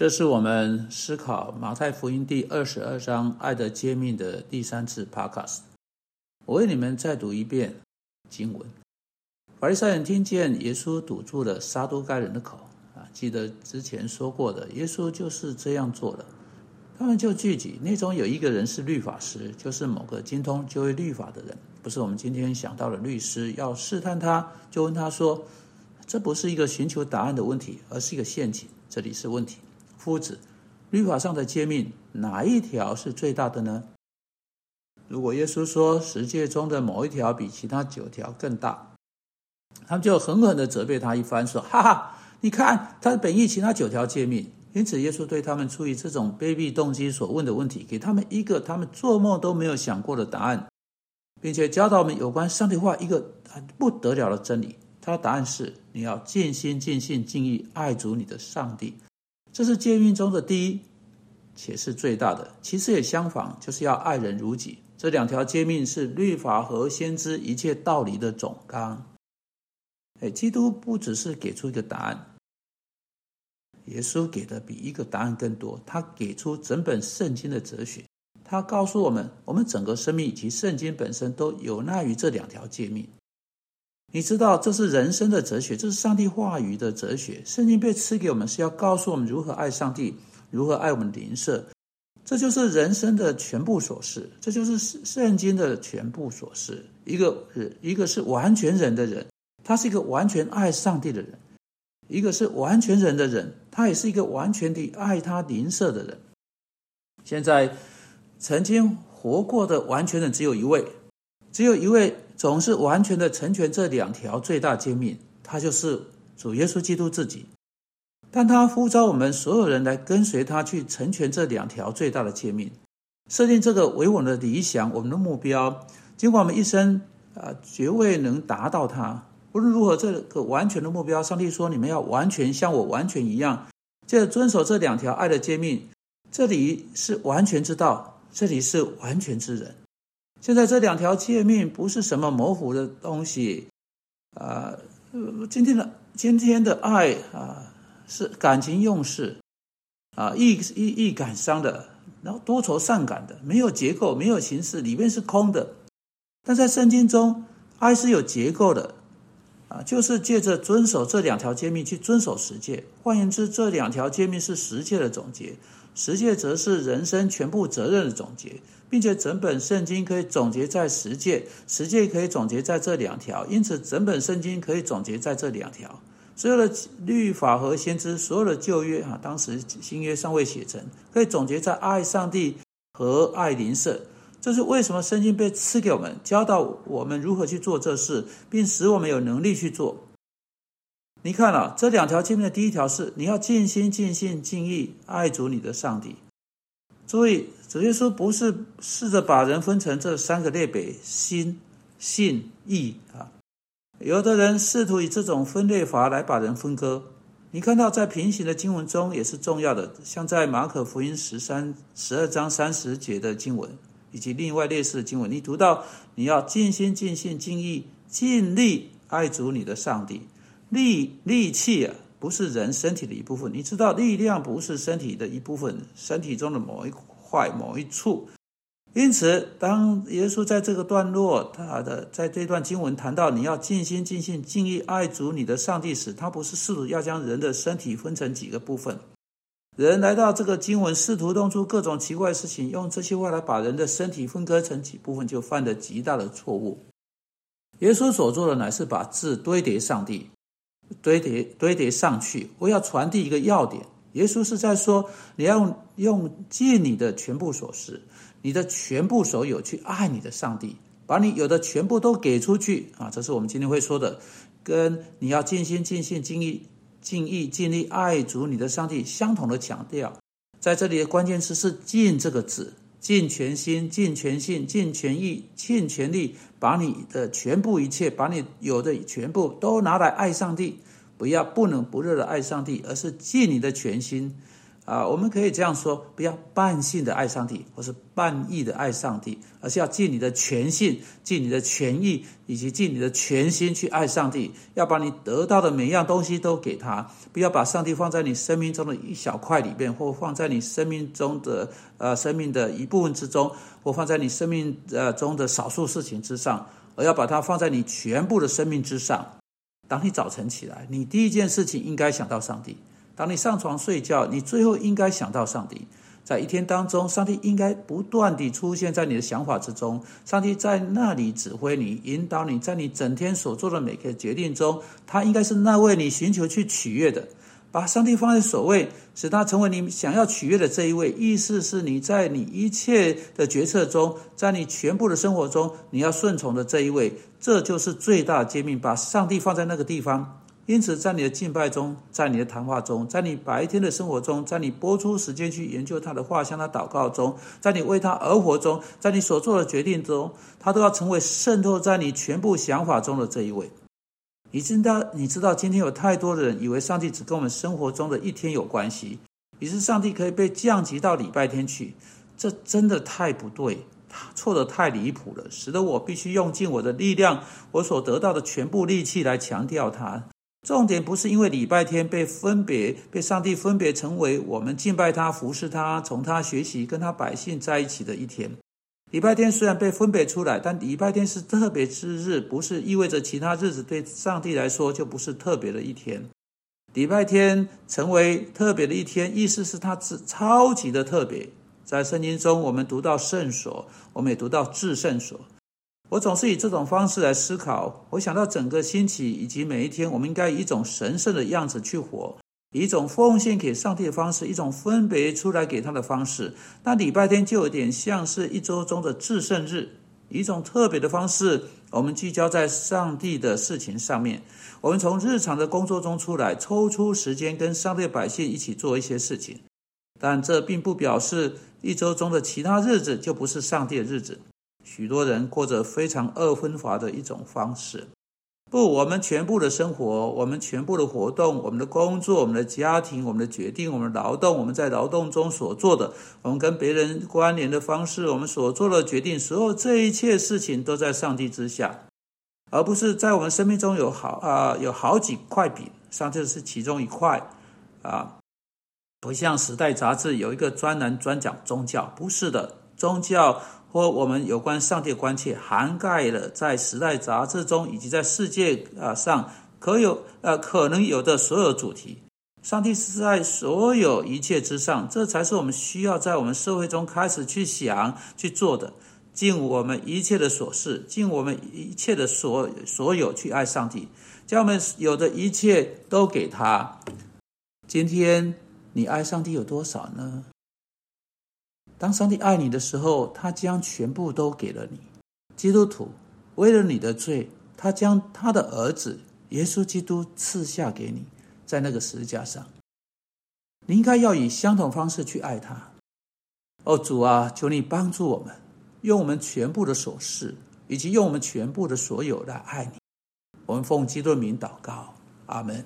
这是我们思考马太福音第二十二章“爱的揭秘”的第三次 podcast。我为你们再读一遍经文。法利赛人听见耶稣堵住了撒都该人的口啊，记得之前说过的，耶稣就是这样做的。他们就聚集，那种有一个人是律法师，就是某个精通就业律法的人，不是我们今天想到的律师。要试探他，就问他说：“这不是一个寻求答案的问题，而是一个陷阱。这里是问题。”夫子，律法上的诫命哪一条是最大的呢？如果耶稣说十诫中的某一条比其他九条更大，他们就狠狠的责备他一番，说：“哈哈，你看他本意其他九条诫命。”因此，耶稣对他们出于这种卑鄙动机所问的问题，给他们一个他们做梦都没有想过的答案，并且教导我们有关上帝话一个不得了的真理。他的答案是：你要尽心、尽性、尽意爱主你的上帝。这是诫命中的第一，且是最大的。其次也相仿，就是要爱人如己。这两条诫命是律法和先知一切道理的总纲。哎，基督不只是给出一个答案，耶稣给的比一个答案更多。他给出整本圣经的哲学，他告诉我们，我们整个生命以及圣经本身都有赖于这两条诫命。你知道这是人生的哲学，这是上帝话语的哲学。圣经被赐给我们是要告诉我们如何爱上帝，如何爱我们邻舍，这就是人生的全部琐事，这就是圣经的全部琐事。一个一个是完全人的人，他是一个完全爱上帝的人；一个是完全人的人，他也是一个完全的爱他邻舍的人。现在曾经活过的完全人只有一位，只有一位。总是完全的成全这两条最大诫命，他就是主耶稣基督自己。但他呼召我们所有人来跟随他，去成全这两条最大的诫命，设定这个为我们的理想，我们的目标。尽管我们一生啊，绝未能达到它。无论如何，这个完全的目标，上帝说：“你们要完全像我完全一样，借着遵守这两条爱的诫命。”这里是完全之道，这里是完全之人。现在这两条诫命不是什么模糊的东西，啊，今天的今天的爱啊，是感情用事，啊，易易易感伤的，然后多愁善感的，没有结构，没有形式，里面是空的。但在圣经中，爱是有结构的，啊，就是借着遵守这两条诫命去遵守十诫。换言之，这两条诫命是十诫的总结，十诫则是人生全部责任的总结。并且整本圣经可以总结在十诫，十诫可以总结在这两条，因此整本圣经可以总结在这两条。所有的律法和先知，所有的旧约啊，当时新约尚未写成，可以总结在爱上帝和爱邻舍。这是为什么圣经被赐给我们，教导我们如何去做这事，并使我们有能力去做。你看了这两条诫命的第一条是：你要尽心、尽性、尽意爱主你的上帝。注意，主耶稣不是试着把人分成这三个类别：心、信、意啊。有的人试图以这种分类法来把人分割。你看到在平行的经文中也是重要的，像在马可福音十三十二章三十节的经文，以及另外类似的经文，你读到你要尽心、尽性、尽意、尽力爱主你的上帝。力力气啊。不是人身体的一部分，你知道力量不是身体的一部分，身体中的某一块、某一处。因此，当耶稣在这个段落，他的在这段经文谈到你要尽心、尽性、尽意爱主你的上帝时，他不是试图要将人的身体分成几个部分。人来到这个经文，试图弄出各种奇怪的事情，用这些话来把人的身体分割成几部分，就犯了极大的错误。耶稣所做的乃是把字堆叠上帝。堆叠堆叠上去，我要传递一个要点。耶稣是在说，你要用用尽你的全部所是，你的全部所有去爱你的上帝，把你有的全部都给出去啊！这是我们今天会说的，跟你要尽心尽性尽意尽意尽力爱主你的上帝相同的强调。在这里的关键词是“尽”这个字，尽全心、尽全性、尽全意、尽全力。把你的全部一切，把你有的全部都拿来爱上帝，不要不冷不热的爱上帝，而是尽你的全心，啊，我们可以这样说：不要半性的爱上帝，或是半意的爱上帝，而是要尽你的全性、尽你的全意，以及尽你的全心去爱上帝。要把你得到的每样东西都给他，不要把上帝放在你生命中的一小块里边，或放在你生命中的呃生命的一部分之中，或放在你生命呃中的少数事情之上，而要把它放在你全部的生命之上。当你早晨起来，你第一件事情应该想到上帝。当你上床睡觉，你最后应该想到上帝。在一天当中，上帝应该不断地出现在你的想法之中。上帝在那里指挥你、引导你，在你整天所做的每个决定中，他应该是那位你寻求去取悦的。把上帝放在首位，使他成为你想要取悦的这一位。意思是你在你一切的决策中，在你全部的生活中，你要顺从的这一位。这就是最大的诫命，把上帝放在那个地方。因此，在你的敬拜中，在你的谈话中，在你白天的生活中，在你播出时间去研究他的话、向他祷告中，在你为他而活中，在你所做的决定中，他都要成为渗透在你全部想法中的这一位。你知道，你知道，今天有太多的人以为上帝只跟我们生活中的一天有关系，于是上帝可以被降级到礼拜天去，这真的太不对，错的太离谱了，使得我必须用尽我的力量，我所得到的全部力气来强调它。重点不是因为礼拜天被分别被上帝分别成为我们敬拜他、服侍他、从他学习、跟他百姓在一起的一天。礼拜天虽然被分别出来，但礼拜天是特别之日，不是意味着其他日子对上帝来说就不是特别的一天。礼拜天成为特别的一天，意思是它是超级的特别。在圣经中，我们读到圣所，我们也读到至圣所。我总是以这种方式来思考。我想到整个星期以及每一天，我们应该以一种神圣的样子去活，以一种奉献给上帝的方式，一种分别出来给他的方式。那礼拜天就有点像是一周中的至圣日，以一种特别的方式，我们聚焦在上帝的事情上面。我们从日常的工作中出来，抽出时间跟上帝百姓一起做一些事情。但这并不表示一周中的其他日子就不是上帝的日子。许多人过着非常二分法的一种方式。不，我们全部的生活，我们全部的活动，我们的工作，我们的家庭，我们的决定，我们劳动，我们在劳动中所做的，我们跟别人关联的方式，我们所做的决定，所有这一切事情都在上帝之下，而不是在我们生命中有好啊有好几块饼，上帝是其中一块啊，不像《时代》杂志有一个专栏专讲宗教，不是的，宗教。或我们有关上帝的关切，涵盖了在《时代》杂志中以及在世界啊上可有呃可能有的所有主题。上帝是在所有一切之上，这才是我们需要在我们社会中开始去想去做的。尽我们一切的所事，尽我们一切的所所有去爱上帝，将我们有的一切都给他。今天你爱上帝有多少呢？当上帝爱你的时候，他将全部都给了你。基督徒为了你的罪，他将他的儿子耶稣基督赐下给你，在那个十字架上。你应该要以相同方式去爱他。哦，主啊，求你帮助我们，用我们全部的所事，以及用我们全部的所有来爱你。我们奉基督的名祷告，阿门。